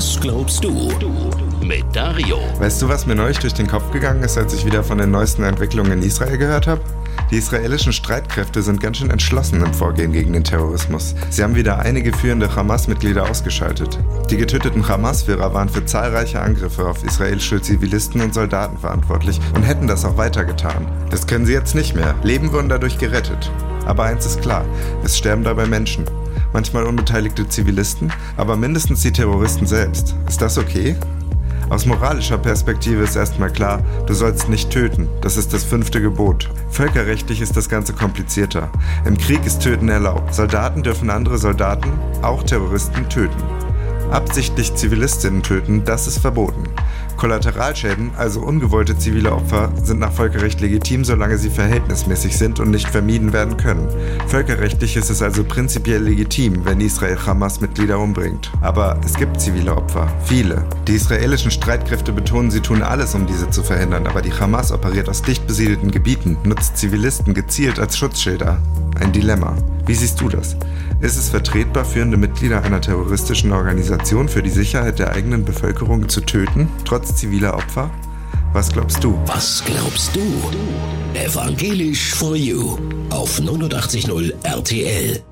Was glaubst du? Mit Dario. Weißt du, was mir neulich durch den Kopf gegangen ist, als ich wieder von den neuesten Entwicklungen in Israel gehört habe? Die israelischen Streitkräfte sind ganz schön entschlossen im Vorgehen gegen den Terrorismus. Sie haben wieder einige führende Hamas-Mitglieder ausgeschaltet. Die getöteten Hamas-Führer waren für zahlreiche Angriffe auf israelische Zivilisten und Soldaten verantwortlich und hätten das auch weitergetan. Das können sie jetzt nicht mehr. Leben wurden dadurch gerettet. Aber eins ist klar, es sterben dabei Menschen. Manchmal unbeteiligte Zivilisten, aber mindestens die Terroristen selbst. Ist das okay? Aus moralischer Perspektive ist erstmal klar, du sollst nicht töten. Das ist das fünfte Gebot. Völkerrechtlich ist das Ganze komplizierter. Im Krieg ist Töten erlaubt. Soldaten dürfen andere Soldaten, auch Terroristen, töten. Absichtlich Zivilistinnen töten, das ist verboten. Kollateralschäden, also ungewollte zivile Opfer, sind nach Völkerrecht legitim, solange sie verhältnismäßig sind und nicht vermieden werden können. Völkerrechtlich ist es also prinzipiell legitim, wenn Israel Hamas-Mitglieder umbringt. Aber es gibt zivile Opfer, viele. Die israelischen Streitkräfte betonen, sie tun alles, um diese zu verhindern, aber die Hamas operiert aus dicht besiedelten Gebieten, nutzt Zivilisten gezielt als Schutzschilder. Ein Dilemma. Wie siehst du das? Ist es vertretbar, führende Mitglieder einer terroristischen Organisation für die Sicherheit der eigenen Bevölkerung zu töten, trotz ziviler Opfer? Was glaubst du? Was glaubst du? Evangelisch for You auf 89.0 RTL.